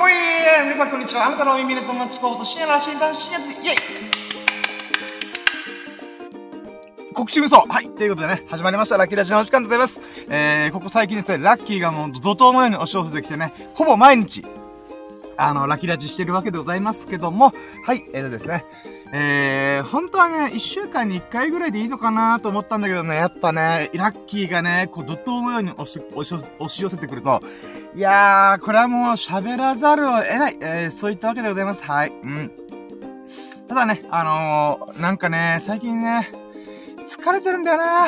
フリー皆さんこんにちは。あなたの耳の友達候補と深夜の新版深夜ズイェイ告知無双はい。ということでね、始まりました。ラッキーラジオのお時間でございます。えー、ここ最近ですね、ラッキーがもう怒涛のように押し寄せてきてね、ほぼ毎日、あの、ラッキーラジしてるわけでございますけども、はい、えーとですね、えー、本当はね、一週間に一回ぐらいでいいのかなと思ったんだけどね、やっぱね、ラッキーがね、こう、怒涛のように、押し、押し寄せてくると、いやー、これはもう喋らざるを得ない、えー、そういったわけでございます。はい。うん。ただね、あのー、なんかね、最近ね、疲れてるんだよな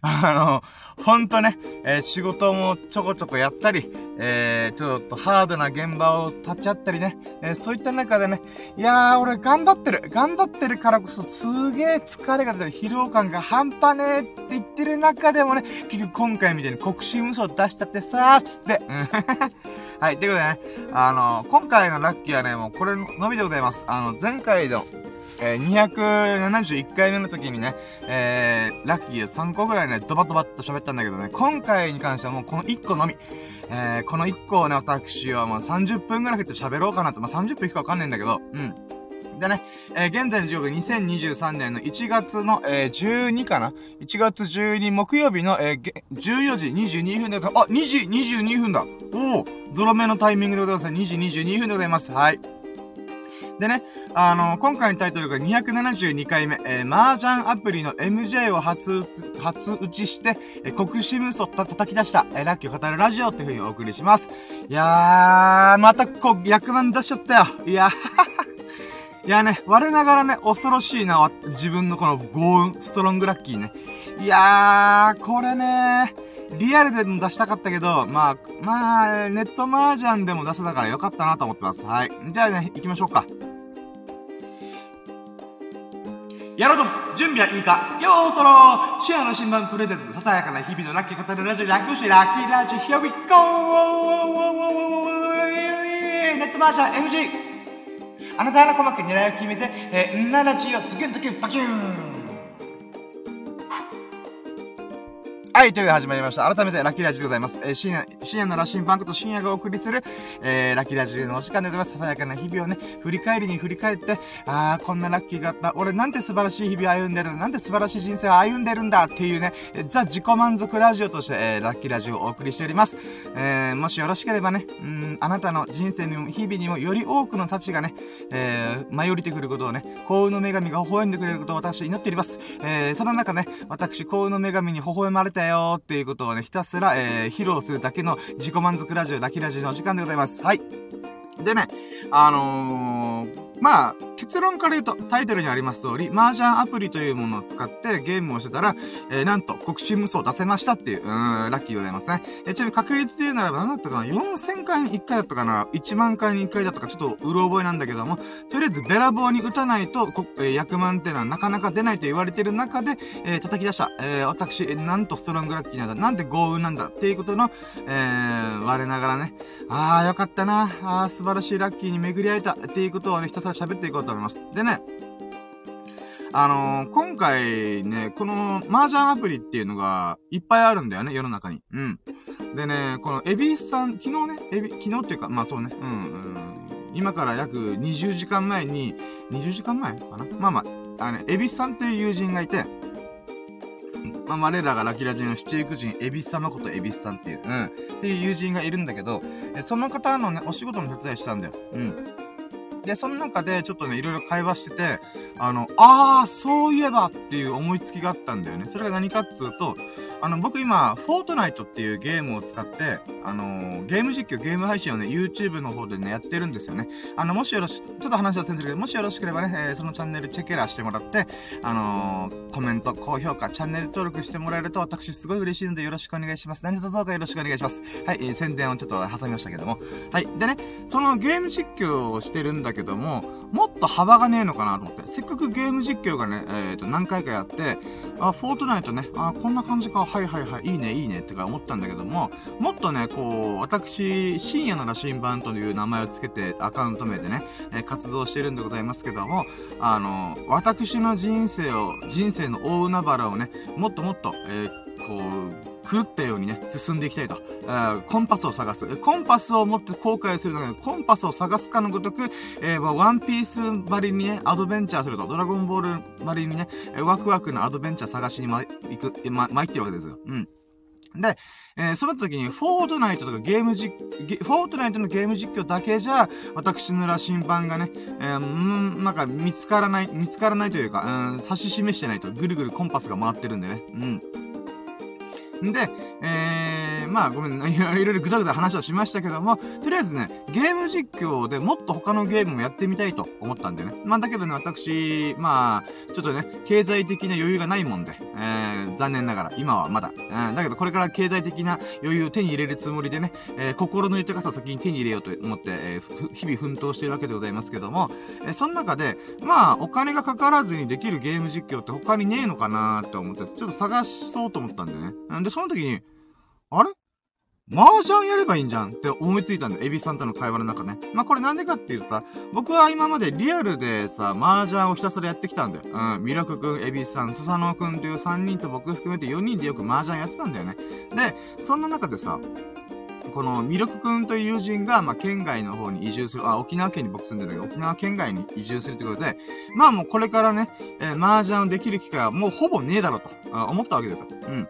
あの、ほんとね、えー、仕事もちょこちょこやったり、えー、ちょっとハードな現場を立ち会ったりね、えー、そういった中でね、いやー、俺頑張ってる。頑張ってるからこそ、すげー疲れが出たり、疲労感が半端ねーって言ってる中でもね、結局今回みたいに国士無双出しちゃってさー、つって。はい、ということでね、あの今回のラッキーはね、もうこれのみでございます。あの、前回の、えー、271回目の時にね、えー、ラッキーを3個ぐらいね、ドバドバっと喋ったんだけどね、今回に関してはもうこの1個のみ。えー、この1個をね、私はもう30分ぐらいかけて喋ろうかなと。まあ、30分いくかわかんないんだけど、うん。でね、えー、現在の時刻2023年の1月の、えー、12かな ?1 月12木曜日の、えー、14時22分でございます。あ、2時22分だおおゾロ目のタイミングでございます。2時22分でございます。はい。でね、あの、今回のタイトルが272回目、えー、麻雀アプリの MJ を初、初打ちして、えー、国士無双た叩き出した、えー、ラッキーを語るラジオっていう風にお送りします。いやー、またこう、役満出しちゃったよ。いや いやね、我ながらね、恐ろしいな、自分のこの豪運、ストロングラッキーね。いやー、これねリアルでも出したかったけど、まあ、まあ、ネット麻雀でも出せたからよかったなと思ってます。はい。じゃあね、行きましょうか。やろうと準備はいいか？ようそろシェアの新版プレゼンツささやかな日々のラッキー語るラジオ略してラッキーラジオ Here we go! ネットマージャー MG あなたの鼓膜狙いを決めて、えー、んなラジオ次の時バキューンはい、という始まりました。改めてラッキーラジでございます。えー、深夜、深夜のラッシンパンクと深夜がお送りする、えー、ラッキーラジのお時間でございます。ささやかな日々をね、振り返りに振り返って、あー、こんなラッキーがあった。俺なんて素晴らしい日々を歩んでるなんて素晴らしい人生を歩んでるんだっていうね、ザ自己満足ラジオとして、えー、ラッキーラジオをお送りしております。えー、もしよろしければね、うん、あなたの人生にも日々にもより多くの幸がね、えー、舞い降りてくることをね、幸運の女神が微笑んでくれることを私は祈っております。えー、その中ね、私、幸運の女神に微笑まれてたよっていうことをね、ひたすら、えー、披露するだけの自己満足ラジオ、だけラジオの時間でございます。はい。でね、あのー、まあ、結論から言うと、タイトルにあります通り、麻雀アプリというものを使ってゲームをしてたら、えー、なんと、国士無双出せましたっていう、うーん、ラッキーでございますね。えちなみに確率で言うならば何だったかな ?4000 回に1回だったかな ?1 万回に1回だったか、ちょっとうろ覚えなんだけども、とりあえずべらぼうに打たないと、こえー、役満っていうのはなかなか出ないと言われてる中で、えー、叩き出した。えー、私、えー、なんとストロングラッキーなんだ、なんで豪運なんだっていうことの、えー、我ながらね、あーよかったな、あー素晴らしいラッキーに巡り会えたっていうことをね、ひたすら喋っていこうと思います。でね、あのー、今回ね、この麻雀アプリっていうのがいっぱいあるんだよね、世の中に。うん。でね、このエビスさん、昨日ね、エビ、昨日っていうか、まあそうね、うん、うん。今から約20時間前に、20時間前かな？まあまあ、あの、エビスさんっていう友人がいて、まあ、我らがラキラジの七育人、エビス様ことエビスさんっていう、うん、っていう友人がいるんだけど、その方のね、お仕事の手伝いしたんだよ。うん。で、その中でちょっとね、いろいろ会話してて、あの、ああ、そういえばっていう思いつきがあったんだよね。それが何かっつうと、あの、僕今、フォートナイトっていうゲームを使って、あのー、ゲーム実況、ゲーム配信をね、YouTube の方でね、やってるんですよね。あの、もしよろし、ちょっと話はせんするけど、もしよろしければね、えー、そのチャンネルチェケラしてもらって、あのー、コメント、高評価、チャンネル登録してもらえると、私すごい嬉しいのでよろしくお願いします。何卒どうかよろしくお願いします。はい、えー、宣伝をちょっと挟みましたけども。はい。でね、そのゲーム実況をしてるんだけども、もっと幅がねえのかなと思って。せっかくゲーム実況がね、えっ、ー、と、何回かやって、あ、フォートナイトね、あ、こんな感じか、はいはいはい、いいね、いいね、ってか思ったんだけども、もっとね、こう、私、深夜の羅針盤という名前を付けて、アカウント名でね、え、活動してるんでございますけども、あの、私の人生を、人生の大海原をね、もっともっと、えー、こう、狂ったようにね、進んでいきたいと。コンパスを探す。コンパスを持って後悔するのが、コンパスを探すかのごとく、えー、ワンピースばりにね、アドベンチャーすると、ドラゴンボールばりにね、ワクワクのアドベンチャー探しにま、行く、ま、参ってるわけですよ。うん。で、えー、その時に、フォートナイトとかゲーム実、フォートナイトのゲーム実況だけじゃ、私の羅針盤がね、えー、んなんか見つからない、見つからないというか、うん、指し示してないと、ぐるぐるコンパスが回ってるんでね。うん。んで、えー、まあごめん、いろいろぐだぐだ話はしましたけども、とりあえずね、ゲーム実況でもっと他のゲームもやってみたいと思ったんでね。まあだけどね、私、まあ、ちょっとね、経済的な余裕がないもんで、えー、残念ながら、今はまだ。うん、だけどこれから経済的な余裕を手に入れるつもりでね、えー、心の豊かさを先に手に入れようと思って、えー、日々奮闘しているわけでございますけども、えー、その中で、まあ、お金がかからずにできるゲーム実況って他にねえのかなーって思って、ちょっと探そうと思ったんだよね。で、その時に、あれ？麻雀やればいいんじゃんって思いついたんだよ。エビさんとの会話の中ね。まあ、これなんでかっていうとさ、僕は今までリアルでさ、麻雀をひたすらやってきたんだよ。うん。ミラクくん、エビさん、スサノオくんという3人と僕含めて4人でよく麻雀やってたんだよね。で、そんな中でさ、このミルクくんという友人が、ま、県外の方に移住する、あ、沖縄県に僕住んでるんだけど、沖縄県外に移住するってことで、まあもうこれからね、えー、麻雀をできる機会はもうほぼねえだろうと、思ったわけですよ。うん。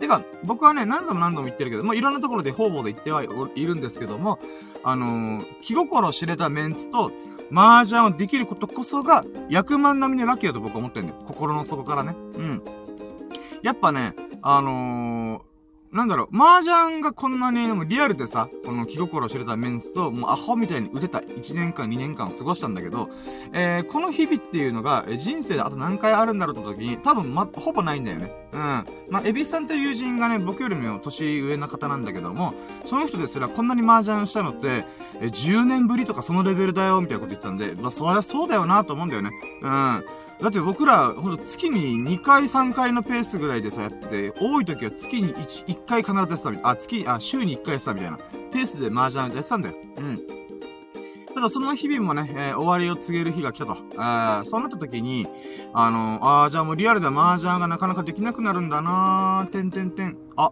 てか、僕はね、何度も何度も言ってるけど、まあいろんなところで方々で言ってはいるんですけども、あのー、気心知れたメンツと、麻雀をできることこそが、役満並みのラッキーだと僕は思ってるんだよ。心の底からね。うん。やっぱね、あのー、なんだろう、麻雀がこんなに、リアルでさ、この気心を知れたメンツと、もうアホみたいに打てた1年間、2年間過ごしたんだけど、えー、この日々っていうのが、人生であと何回あるんだろうって時に、多分ま、ほぼないんだよね。うん。まあ、エビさんという友人がね、僕よりも年上な方なんだけども、その人ですらこんなに麻雀したのって、え、10年ぶりとかそのレベルだよ、みたいなこと言ったんで、まあ、そりゃそうだよなと思うんだよね。うん。だって僕ら、ほんと月に2回3回のペースぐらいでさ、やってて、多い時は月に 1, 1回必ずやってたみたいな。あ、月、あ、週に1回やってたみたいな。ペースで麻雀やってたんだよ。うん。ただその日々もね、えー、終わりを告げる日が来たと。あそうなった時に、あのー、あじゃあもうリアルで麻雀がなかなかできなくなるんだなー、てんてんてん。あ、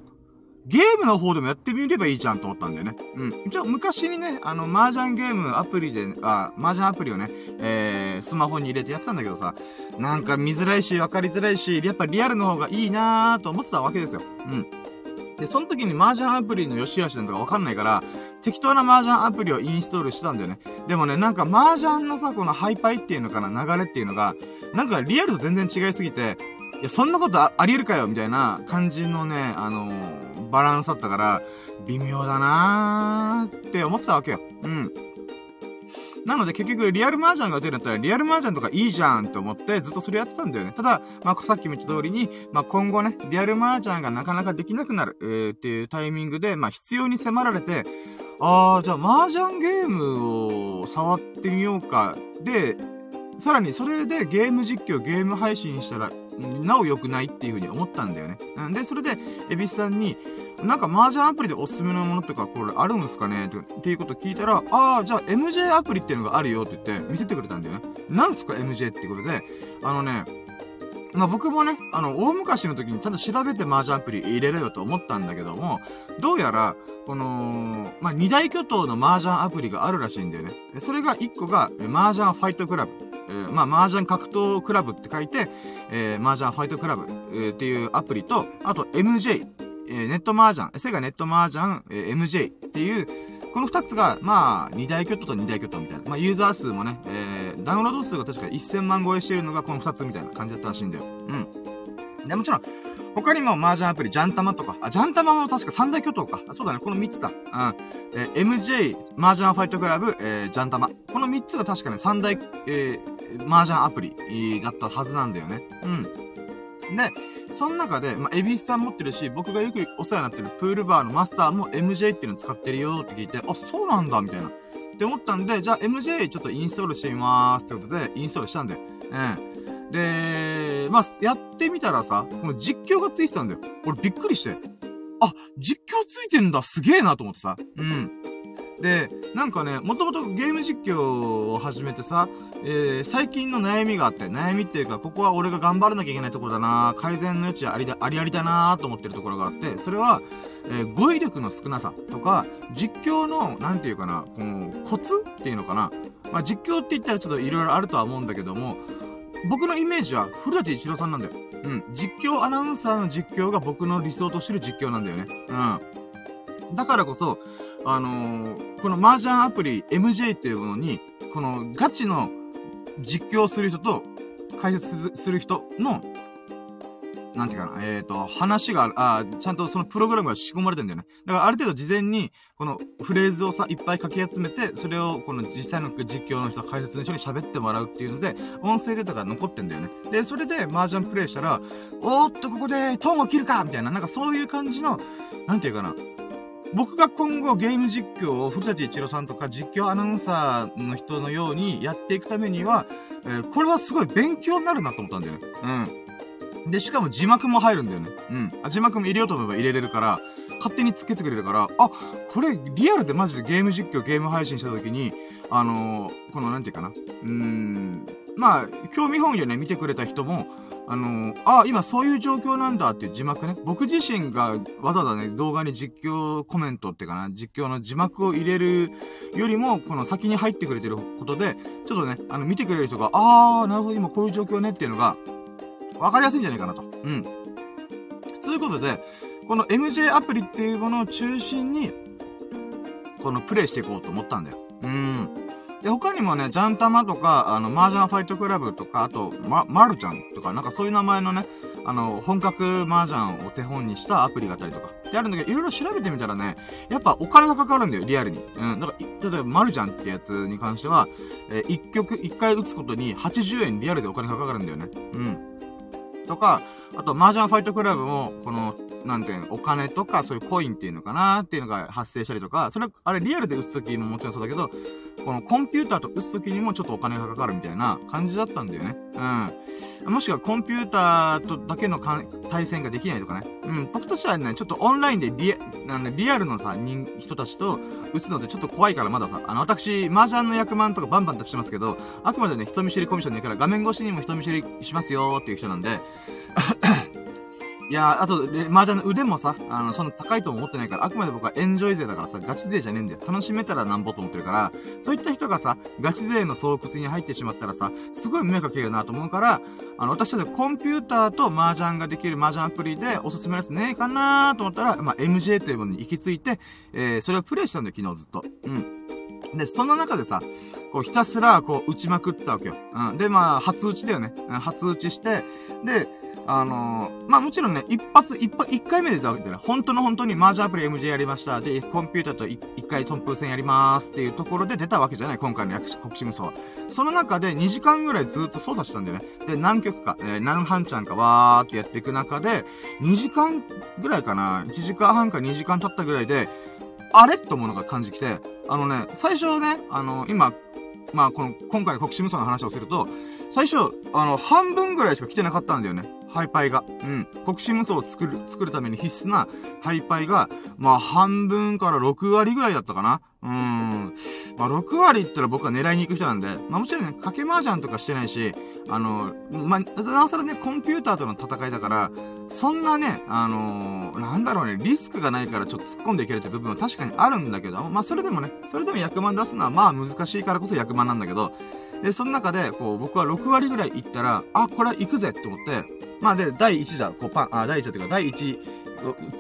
ゲームの方でもやってみればいいじゃんと思ったんだよね。うん。一応昔にね、あの、麻雀ゲームアプリで、あ、麻雀アプリをね、えー、スマホに入れてやってたんだけどさ、なんか見づらいし、わかりづらいし、やっぱリアルの方がいいなーと思ってたわけですよ。うん。で、その時に麻雀アプリの良し悪しなんとかわかんないから、適当な麻雀アプリをインストールしてたんだよね。でもね、なんか麻雀のさ、このハイパイっていうのかな、流れっていうのが、なんかリアルと全然違いすぎて、いや、そんなことあり得るかよみたいな感じのね、あのー、バランスだったから、微妙だなーって思ってたわけよ。うん。なので結局リアル麻雀が打てるんだったらリアル麻雀とかいいじゃんって思ってずっとそれやってたんだよね。ただ、まあさっきも言った通りに、まあ今後ね、リアル麻雀がなかなかできなくなる、えー、っていうタイミングで、まあ必要に迫られて、あー、じゃあ麻雀ゲームを触ってみようか。で、さらにそれでゲーム実況、ゲーム配信したら、なお良くないっていう風に思ったんだよね。うんで、それで、エビスさんに、なんか麻雀アプリでおすすめのものとかこれあるんですかね？っていうこと聞いたら、ああ、じゃあ MJ アプリっていうのがあるよって言って見せてくれたんだよね。なんすか MJ ってことで、あのね、まあ僕もね、あの、大昔の時にちゃんと調べて麻雀アプリ入れろよと思ったんだけども、どうやら、この、まあ二大巨頭の麻雀アプリがあるらしいんだよね。それが一個が、麻雀ファイトクラブ。えー、まあ、麻雀格闘クラブって書いて、えー、麻雀ファイトクラブ、えー、っていうアプリと、あと MJ、えー、ネット麻雀、セガネット麻雀、えー、MJ っていう、この二つが、まあ、二大巨頭と二大巨頭みたいな。まあ、ユーザー数もね、えー、ダウンロード数が確か1000万超えしているのがこの二つみたいな感じだったらしいんだよ。うん。で、もちろん、他にも麻雀アプリ、ジャンタマとか、あ、ジャンタマも確か三大巨頭か。あそうだね、この三つだ。うん。えー、MJ、麻雀ファイトクラブ、えー、ジャンタマ。この三つが確かね、三大、えー、麻雀アプリ、だったはずなんだよね。うん。で、その中で、まあ、エビスさん持ってるし、僕がよくお世話になってるプールバーのマスターも MJ っていうの使ってるよって聞いて、あ、そうなんだ、みたいな。って思ったんで、じゃあ MJ ちょっとインストールしてみまーすってことで、インストールしたんだよ。うん。で、まあ、やってみたらさ、この実況がついてたんだよ。俺びっくりして。あ、実況ついてんだ、すげえなと思ってさ。うん。で、なんかね、もともとゲーム実況を始めてさ、えー、最近の悩みがあって、悩みっていうか、ここは俺が頑張らなきゃいけないところだな改善の余地ありだ、ありありだなと思ってるところがあって、それは、えー、語彙力の少なさとか、実況の、なんていうかな、この、コツっていうのかな。まあ、実況って言ったらちょっと色々あるとは思うんだけども、僕のイメージは古舘一郎さんなんだよ。うん。実況アナウンサーの実況が僕の理想としてる実況なんだよね。うん。だからこそ、あのー、この麻雀アプリ MJ っていうものに、このガチの実況する人と解説する人のなんていうかな、えっ、ー、と、話が、あちゃんとそのプログラムが仕込まれてんだよね。だからある程度事前に、このフレーズをさ、いっぱい書き集めて、それをこの実際の実況の人、解説の人に喋ってもらうっていうので、音声データが残ってんだよね。で、それで麻雀プレイしたら、おーっとここでトーンを切るかみたいな、なんかそういう感じの、なんていうかな、僕が今後ゲーム実況を古舘一郎さんとか実況アナウンサーの人のようにやっていくためには、えー、これはすごい勉強になるなと思ったんだよね。うん。で、しかも字幕も入るんだよね。うん。字幕も入れようと思えば入れれるから、勝手につけてくれるから、あ、これリアルでマジでゲーム実況、ゲーム配信した時に、あのー、このなんていうかな。うーん。まあ、興味本位でね、見てくれた人も、あのー、あ、今そういう状況なんだっていう字幕ね。僕自身がわざわざね、動画に実況コメントっていうかな、実況の字幕を入れるよりも、この先に入ってくれてることで、ちょっとね、あの、見てくれる人が、あー、なるほど、今こういう状況ねっていうのが、わかりやすいんじゃないかなと。うん。つうことで、この MJ アプリっていうものを中心に、このプレイしていこうと思ったんだよ。うん。で、他にもね、ジャンタマとか、あの、マージャンファイトクラブとか、あと、ま、マルちゃんとか、なんかそういう名前のね、あの、本格麻雀を手本にしたアプリがあったりとか。で、あるんだけど、いろいろ調べてみたらね、やっぱお金がかかるんだよ、リアルに。うん。だから、例えば、マルジャンってやつに関しては、えー、一曲、一回打つことに80円リアルでお金がかかるんだよね。うん。とか、あと、麻雀ファイトクラブも、この、なんていうの、お金とか、そういうコインっていうのかなっていうのが発生したりとか、それ、あれリアルで打つときももちろんそうだけど、このコンピューターと打つときにもちょっとお金がかかるみたいな感じだったんだよね。うん。もしくはコンピューターとだけの対戦ができないとかね。うん。僕としてはね、ちょっとオンラインでリア、なんリアルのさ、人、人たちと打つのってちょっと怖いからまださ、あの、私、麻雀の役満とかバンバンとしてますけど、あくまでね、人見知りコミッションでから画面越しにも人見知りしますよーっていう人なんで、いやあと、麻雀の腕もさ、あの、そんな高いとも思ってないから、あくまで僕はエンジョイ勢だからさ、ガチ勢じゃねえんだよ。楽しめたらなんぼと思ってるから、そういった人がさ、ガチ勢の巣窟に入ってしまったらさ、すごい迷惑かけるなと思うから、あの、私たちコンピューターと麻雀ができる麻雀アプリでおすすめのやつねえかなと思ったら、まあ、MJ というものに行き着いて、えー、それをプレイしたんだよ、昨日ずっと。うん。で、その中でさ、こうひたすらこう打ちまくったわけよ。うん。で、まあ、初打ちだよね。初打ちして、で、あのー、まあ、もちろんね、一発、一発、一回目で出たわけじゃない。本当の本当にマージャンアプリ MJ やりました。で、コンピュータと一回トンプー戦やりますっていうところで出たわけじゃない。今回の薬師国士無双は。その中で2時間ぐらいずっと操作したんだよね。で、何曲か、えー、何半ちゃんかわーってやっていく中で、2時間ぐらいかな。1時間半か2時間経ったぐらいで、あれと思うのが感じきて、あのね、最初ね、あの、今、まあ、この、今回の国士無双の話をすると、最初、あの、半分ぐらいしか来てなかったんだよね。ハイパイが。うん。国士無双を作る、作るために必須なハイパイが、まあ半分から6割ぐらいだったかな。うーん。まあ6割って言ったら僕は狙いに行く人なんで、まあもちろんね、賭け麻雀とかしてないし、あの、まあ、なおさらね、コンピューターとの戦いだから、そんなね、あのー、なんだろうね、リスクがないからちょっと突っ込んでいけるって部分は確かにあるんだけど、まあそれでもね、それでも役満出すのはまあ難しいからこそ役満なんだけど、で、その中で、こう、僕は6割ぐらい行ったら、あ、これは行くぜって思って、まあで、第1打、こうパン、あ、第1打っていうか、第1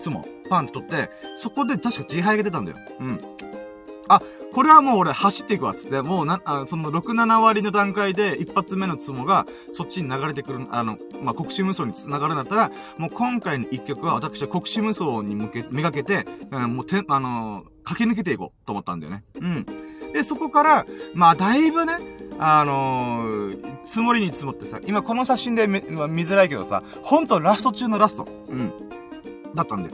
つも、パンって取って、そこで確か自敗が出たんだよ。うん。あ、これはもう俺走っていくわ、つって、もうな、あその6、7割の段階で一発目のツモがそっちに流れてくる、あの、まあ、国士無双に繋がるんだったら、もう今回の一曲は私は国士無双に向け、めがけて、うん、もうて、あのー、駆け抜けていこうと思ったんだよね。うん。で、そこから、まあ、だいぶね、あのー、積もりに積もってさ、今この写真で見づらいけどさ、ほんとラスト中のラスト。うん。だったんで。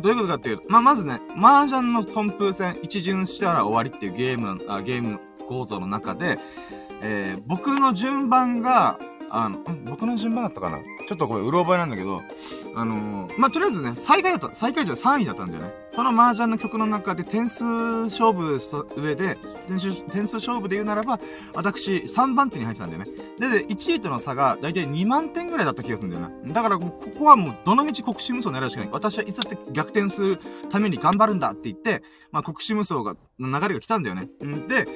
どういうことかっていうと、まあ、まずね、麻雀のトンプ戦一巡したら終わりっていうゲーム、あゲーム構造の中で、えー、僕の順番が、あの、僕の順番だったかな？ちょっとこれ、うろ覚えなんだけど、あのー、まあ、とりあえずね、最下位だった、最下位じゃ3位だったんだよね。その麻雀の曲の中で点数勝負した上で、点数、点数勝負で言うならば、私、3番手に入ってたんだよね。で、1位との差が、だいたい2万点ぐらいだった気がするんだよな。だから、ここはもう、どの道国士無双狙うしかない。私はいつだって逆転するために頑張るんだって言って、まあ、国士無双が、流れが来たんだよね。んで、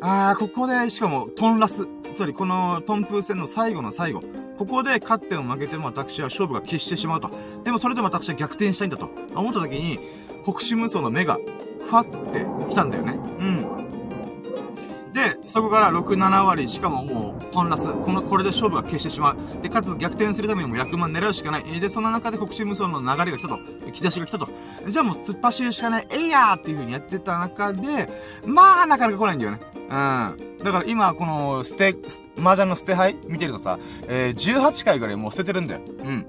ああ、ここで、しかも、トンラス。つまり、この、トンプー戦の最後の最後。ここで勝っても負けても私は勝負が決してしまうと。でもそれでも私は逆転したいんだと。思った時に、国士無双の目が、ふわって来たんだよね。うん。そこから6、7割、しかももう、トンラス。この、これで勝負が決してしまう。で、かつ逆転するためにも役満狙うしかない。で、その中で国士無双の流れが来たと。兆しが来たと。じゃあもう突っ走るしかない。えいやーっていう風にやってた中で、まあ、なかなか来ないんだよね。うん。だから今、この、捨て、麻雀の捨て牌見てるとさ、えー、18回ぐらいもう捨ててるんだよ。うん。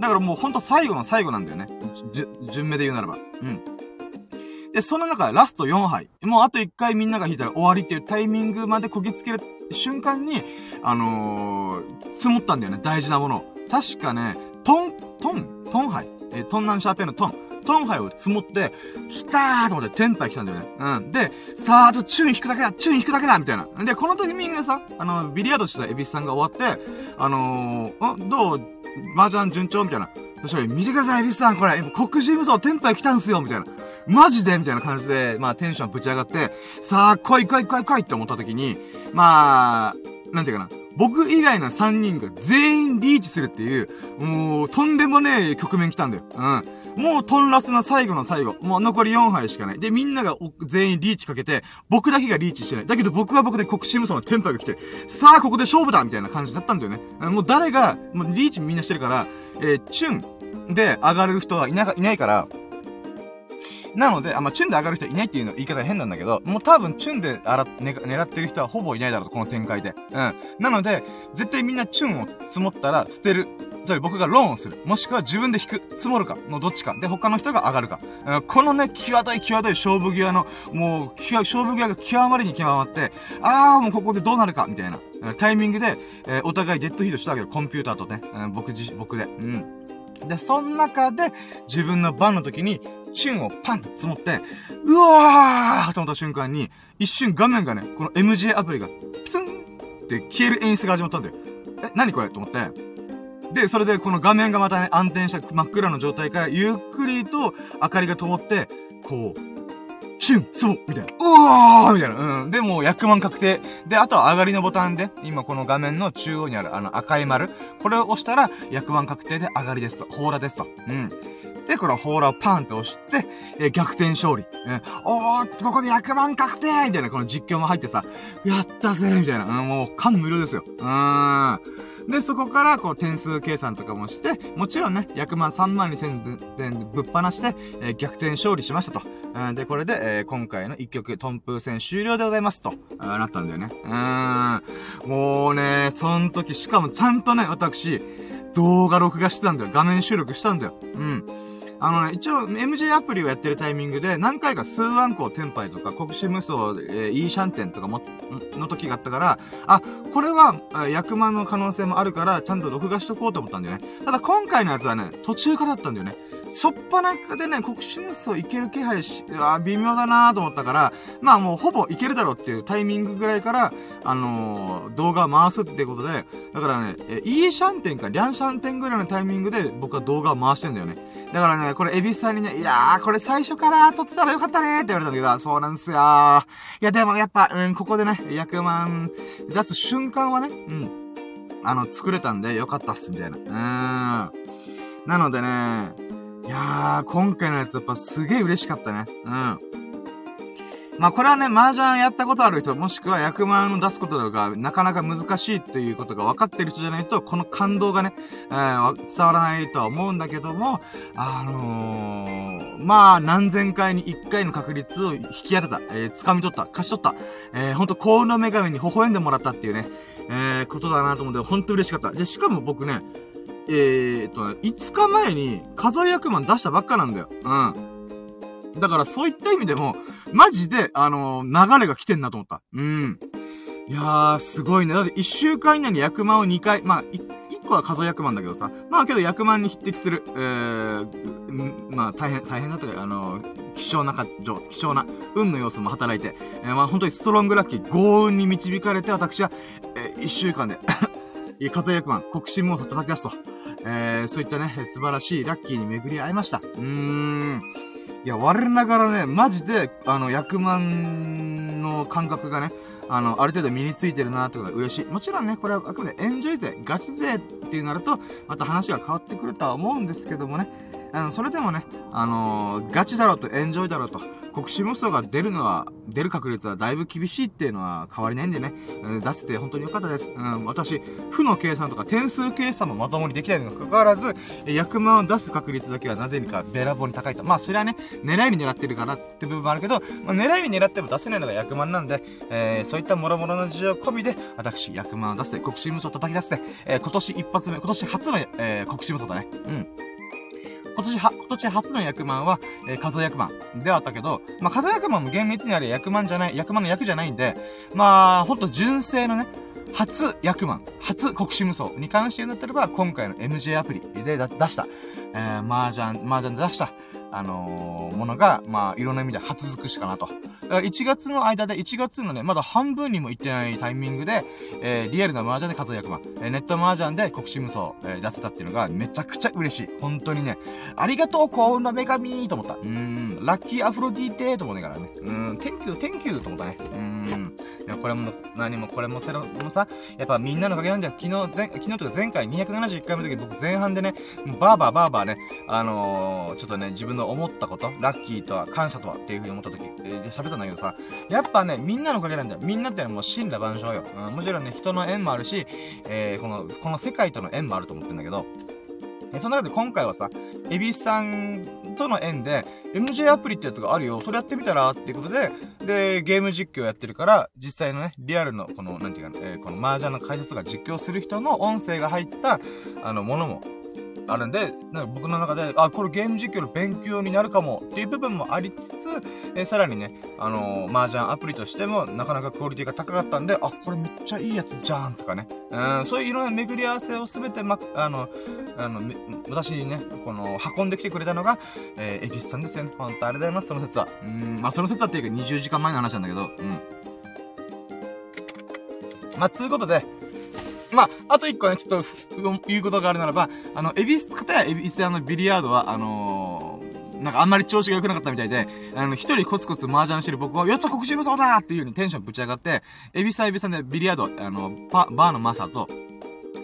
だからもうほんと最後の最後なんだよね。じゅ、順目で言うならば。うん。で、その中、ラスト4杯。もうあと1回みんなが引いたら終わりっていうタイミングまでこぎつける瞬間に、あのー、積もったんだよね。大事なもの確かね、トン、トン、トン杯。えー、トンナンシャーペンのトン。トンハイを積もって、来たーと思ってテンパイ来たんだよね。うん。で、さーとチューン引くだけだチューン引くだけだみたいな。で、このタイミングでさ、あの、ビリヤードしてたエビスさんが終わって、あのー、んどう？麻雀順調？みたいな。そしたら、見てください、エビスさん、これ、黒人無双テンパイ来たんすよみたいな。マジで？みたいな感じで、まあテンションぶち上がって、さあ、来い来い来い来いって思った時に、まあ、なんていうかな。僕以外の3人が全員リーチするっていう、もう、とんでもねえ局面来たんだよ。うん。もうトンラスの最後の最後。もう残り4杯しかない。で、みんなが全員リーチかけて、僕だけがリーチしてない。だけど僕は僕で国士無双のテンパが来て、さあここで勝負だみたいな感じだったんだよね。もう誰が、もうリーチみんなしてるから、えー、チュンで上がる人はいないから、なので、あ、ま、チュンで上がる人いないっていうの言い方変なんだけど、もう多分チュンであら、ね、狙ってる人はほぼいないだろうと、この展開で。うん。なので、絶対みんなチュンを積もったら捨てる。つまり僕がローンをする。もしくは自分で引く。積もるか。のどっちか。で、他の人が上がるか。うん、このね、際どい際どい勝負際の、もう、勝負際が極まりに極まって、あー、もうここでどうなるか、みたいな。タイミングで、えー、お互いデッドヒートしたわけよ。コンピューターとね。うん、僕自、僕で。うん。で、その中で、自分の番の時に、チュンをパンって積もって、うわーと思った瞬間に、一瞬画面がね、この MJ アプリが、プツンって消える演出が始まったんだよ。え、何これと思って。で、それでこの画面がまたね、暗転した真っ暗の状態から、ゆっくりと明かりが灯って、こう、シュンそうみたいな。うわーみたいな。うん。で、もう役満確定。で、あとは上がりのボタンで、今この画面の中央にあるあの赤い丸。これを押したら、役満確定で上がりですと。ーラですと。うん。で、このーラをパンって押して、えー、逆転勝利。うん、おー、ここで役満確定みたいな、この実況も入ってさ、やったぜみたいな。うん、もう、感無量ですよ。うーん。で、そこから、こう、点数計算とかもして、もちろんね、役満3万2000点ぶっ放して、えー、逆転勝利しましたと。で、これで、えー、今回の一曲、トンプー戦終了でございますと、なったんだよね。うーん。もうね、その時、しかもちゃんとね、私、動画録画してたんだよ。画面収録したんだよ。うん。あのね、一応 MJ アプリをやってるタイミングで何回か数アンコテンパイとか国士無双、えー、イーシャンテンとかも、の時があったから、あ、これは、役満の可能性もあるから、ちゃんと録画しとこうと思ったんだよね。ただ今回のやつはね、途中からだったんだよね。しょっぱなでね、国士無双いける気配し、あ、微妙だなと思ったから、まあもうほぼいけるだろうっていうタイミングぐらいから、あのー、動画を回すってことで、だからね、え、イーシャンテンかリャンシャンテンぐらいのタイミングで僕は動画を回してんだよね。だからね、これ、エビスさんにね、いやー、これ最初から撮ってたらよかったねって言われたんだけど、そうなんすよー。いや、でもやっぱ、うん、ここでね、役満出す瞬間はね、うん、あの、作れたんでよかったっす、みたいな。うーん。なのでね、いやー、今回のやつやっぱすげえ嬉しかったね。うん。まあこれはね、麻雀やったことある人、もしくは役満を出すことがなかなか難しいっていうことが分かってる人じゃないと、この感動がね、えー、伝わらないとは思うんだけども、あのー、まあ何千回に一回の確率を引き当てた、えー、掴み取った、勝ち取った、えー、ほんと幸運の女神に微笑んでもらったっていうね、えー、ことだなと思って、ほんと嬉しかった。で、しかも僕ね、えー、っと、5日前に数え役満出したばっかなんだよ。うん。だからそういった意味でも、マジで、あのー、流れが来てんなと思った。うん。いやー、すごいね。だって1週間以内に役満を2回、まあ、1個は数え役満だけどさ。まあけど役満に匹敵する、えー、まあ大変、大変だったけど、あのー、希少なか、希少な運の要素も働いて、えー、まあ本当にストロングラッキー、豪運に導かれて私は、えー、1週間で 数え役満、国心モード叩き出すと。えー、そういったね、素晴らしいラッキーに巡り合いました。うーん。いや、我ながらね、マジで、あの、役満の感覚がね、あの、ある程度身についてるなってことで嬉しい。もちろんね、これはあくまでエンジョイ勢、ガチ勢っていうなると、また話が変わってくるとは思うんですけどもね、あの、それでもね、あのー、ガチだろうとエンジョイだろうと、国士無双が出るのは、出る確率はだいぶ厳しいっていうのは変わりないんでね、うん、出せて本当に良かったです。うん、私、負の計算とか点数計算もまともにできないにもかかわらず、役満を出す確率だけはなぜにかべらぼうに高いと。まあ、それはね、狙いに狙ってるからって部分もあるけど、まあ、狙いに狙っても出せないのが役満なんで、えー、そういった諸々の事情込みで、私、役満を出して、国士無双を叩き出して、えー、今年一発目、今年初の、えー、国士無双だね。うん。今年は、今年初の役満は、えー、数役満。ではあったけど、まあ、数役満も厳密にあれ役満じゃない、役満の役じゃないんで、まあ、ほんと純正のね、初役満、初国士無双に関して言うんだったらば、今回の MJ アプリで出した、えー、麻雀、麻雀で出した、あのー、ものが、まあ、いろんな意味で初尽くしかなと。だから1月の間で、1月のね、まだ半分にも行ってないタイミングで、えー、リアルな麻雀で数え役満、えー、ネット麻雀で国士無双、えー、出せたっていうのがめちゃくちゃ嬉しい。本当にね。ありがとう、幸運の女神と思った。うん、ラッキーアフロディーテと思うねからね。うん、天気、天気と思ったね。うーん。いや、これも、何もこれもセロもさ、やっぱみんなのおかげなんだよ。昨日、前、昨日とか前回271回目の時僕前半でね、バーバーバーバーね、あのー、ちょっとね、自分の思ったこと、ラッキーとは、感謝とはっていう風に思った時、えー、喋ったんだけどさ、やっぱね、みんなのおかげなんだよ。みんなってのはもう死んだ万象よ。うん、もちろんね、人の縁もあるし、えー、この、この世界との縁もあると思ってんだけど、その中で今回はさ、エビさんとの縁で、MJ アプリってやつがあるよ、それやってみたらっていうことで、で、ゲーム実況やってるから、実際のね、リアルの、この、なんていうか、えー、この麻雀の解説が実況する人の音声が入った、あの、ものもあるんで、なんか僕の中で、あ、これゲーム実況の勉強になるかもっていう部分もありつつ、え、さらにね、あのー、麻雀アプリとしてもなかなかクオリティが高かったんで、あ、これめっちゃいいやつじゃんとかね、うん、そういういろんな巡り合わせをすべて、ま、あの、あの、私にね、この、運んできてくれたのが、えー、エビスさんですよね。ほんとありがとうございます、その説は。うん、まあ、その説はっていうか20時間前の話なんだけど、うん。まあ、つうことで、まあ、あと一個ね、ちょっと、言うことがあるならば、あの、エビス、方やエビスあの、ビリヤードは、あのー、なんかあんまり調子が良くなかったみたいで、あの、一人コツコツ麻雀してる僕は、やっと国士無双だっていう風にテンションぶち上がって、エビスはエビスでビリヤード、あの、バーのマスターと、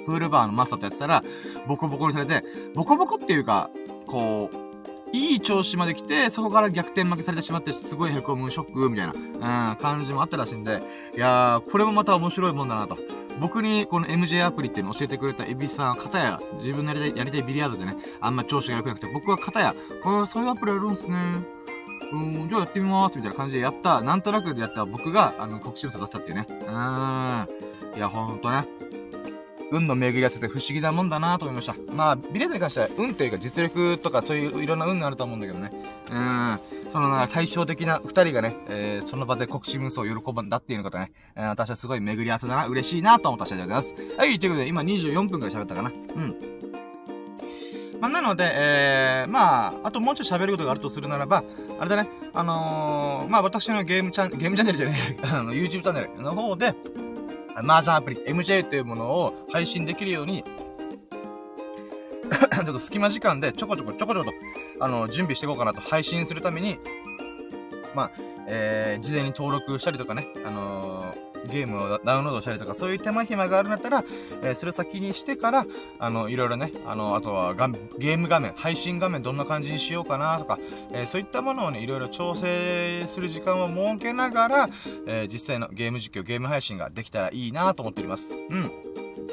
プールバーのマスターとやってたら、ボコボコにされて、ボコボコっていうか、こう、いい調子まで来て、そこから逆転負けされてしまって、すごい凹むショック、みたいな、うん、感じもあったらしいんで、いやー、これもまた面白いもんだなと。僕にこの MJ アプリっていうのを教えてくれたエビさん、片や、自分のやりたい、やりたいビリヤードでね、あんま調子が良くなくて、僕は方や、あそういうアプリあるんすね。うん、じゃあやってみます、みたいな感じでやった、なんとなくでやった僕が、あの、国士無双出したっていうね。うーん。いや、ほんとね。運の巡り合わせて不思議なもんだなと思いました。まあ、ビレットに関しては、運というか実力とかそういういろんな運があると思うんだけどね。うん。そのな、対照的な二人がね、えー、その場で国士無双を喜ぶんだっていうのことね、えー、私はすごい巡り合わせだな、嬉しいなと思った次第でございます。はい、ということで、今24分くらい喋ったかな。うん。まあ、なので、えー、まあ、あともうちょい喋ることがあるとするならば、あれだね、あのー、まあ、私のゲームチャン、ゲームチャンネルじゃねえ、あの、YouTube チャンネルの方で、マージャンアプリ MJ というものを配信できるように ちょっと隙間時間でちょこちょこちょこちょこと、あの、準備していこうかなと、配信するために、まあ、えー、事前に登録したりとかね、あのー、ゲームをダウンロードしたりとか、そういう手間暇があるんだったら、えー、それ先にしてから、あの、いろいろね、あの、あとはガゲーム画面、配信画面どんな感じにしようかなとか、えー、そういったものをね、いろいろ調整する時間を設けながら、えー、実際のゲーム実況、ゲーム配信ができたらいいなと思っております。うん。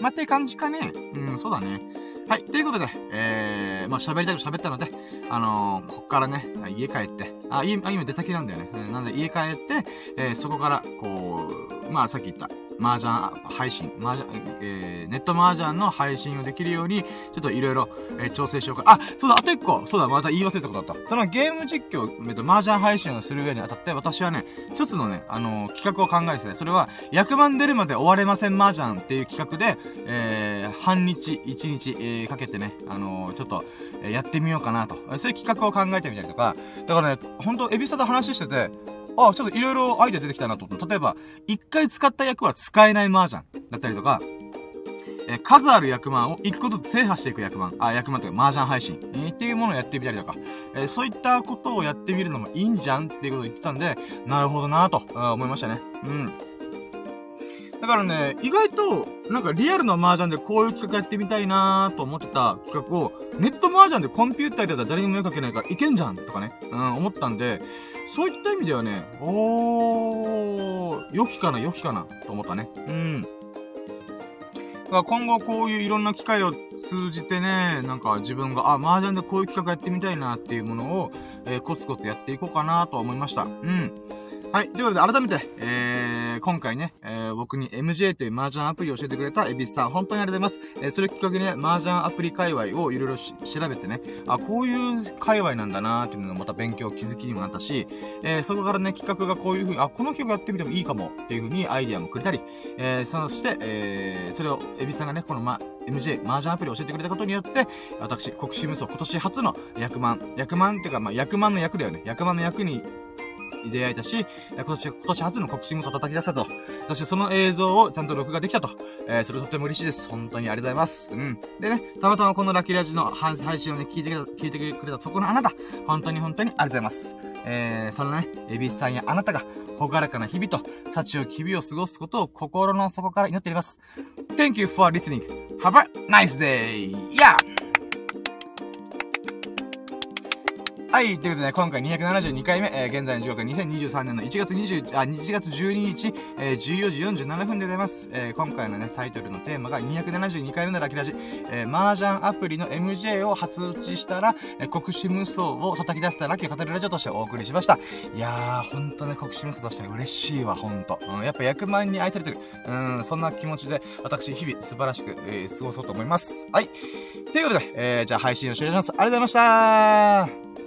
まあ、って感じかね。うん、そうだね。はい、ということで、えー、まあ喋りたいと喋ったので、あのー、こっからね、家帰って、あ、今出先なんだよね。なんで家帰って、えー、そこから、こう、まあさっき言った、麻雀配信、麻雀、えー、ネット麻雀の配信をできるように、ちょっといろいろ、えー、調整しようか。あ、そうだ、あと一個そうだ、また言い忘れたことだった。そのゲーム実況、えっと、麻雀配信をする上にあたって、私はね、一つのね、あのー、企画を考えてて、それは、役満出るまで終われません麻雀っていう企画で、えー、半日、一日、えー、かけてね、あのー、ちょっと、え、やってみようかなと。そういう企画を考えてみたりとか、だからね、ほんと、エビスタと話してて、あ、ちょっといろいろアイデア出てきたなと思って。例えば、一回使った役は使えない麻雀だったりとか、えー、数ある役満を一個ずつ制覇していく役満、あ、役満というか麻雀配信、えー、っていうものをやってみたりとか、えー、そういったことをやってみるのもいいんじゃんっていうことを言ってたんで、なるほどなぁと、思いましたね。うん。だからね、意外と、なんかリアルの麻雀でこういう企画やってみたいなと思ってた企画を、ネット麻雀でコンピューターでやったら誰にも迷惑かけないからいけんじゃんとかね、うん、思ったんで、そういった意味ではね、おー、良きかな、良きかな、と思ったね。うん。だから今後こういういろんな機会を通じてね、なんか自分が、あ、麻雀でこういう企画やってみたいなっていうものを、えー、コツコツやっていこうかなと思いました。うん。はい。ということで、改めて、えー、今回ね、え、僕に MJ という麻雀アプリを教えてくれたエビスさん、本当にありがとうございます。えー、それきっかけにね、麻雀アプリ界隈をいろいろ調べてね、あ、こういう界隈なんだなーっていうのがまた勉強、気づきにもなったし、えー、そこからね、企画がこういう風に、あ、この企画やってみてもいいかもっていう風にアイディアもくれたり、えー、そして、えー、それをエビスさんがね、このま、MJ、麻雀アプリを教えてくれたことによって、私、国士無双、今年初の役満、役満っていうか、まあ、役満の役だよね。役満の役に出会えたし、今年、今年初の国士無双叩き出したと。そしてその映像をちゃんと録画できたと。えー、それとっても嬉しいです。本当にありがとうございます。うん。でね、たまたまこのラッキーラジの配信をね、聞いてくれた、聞いてくれたそこのあなた、本当に本当にありがとうございます。えー、そのね、エビスさんやあなたが、ほがらかな日々と、幸を日々を過ごすことを心の底から祈っております。Thank you for listening. Have a nice day! Yeah! はい、ということでね、今回272回目、えー、現在の時刻は2023年の1月20、あ、1月12日、えー、14時47分でございます。えー、今回のね、タイトルのテーマが272回目のラキラジ、えー、麻雀アプリの MJ を初打ちしたら、えー、国士無双を叩き出したラッキー語るラジオとしてお送りしました。いやー、ほんとね、国士無双としてね、嬉しいわ、ほんと。うん、やっぱ役満に愛されてる。うん、そんな気持ちで、私、日々素晴らしく、えー、過ごそうと思います。はい。ということで、えー、じゃあ配信を終了します。ありがとうございました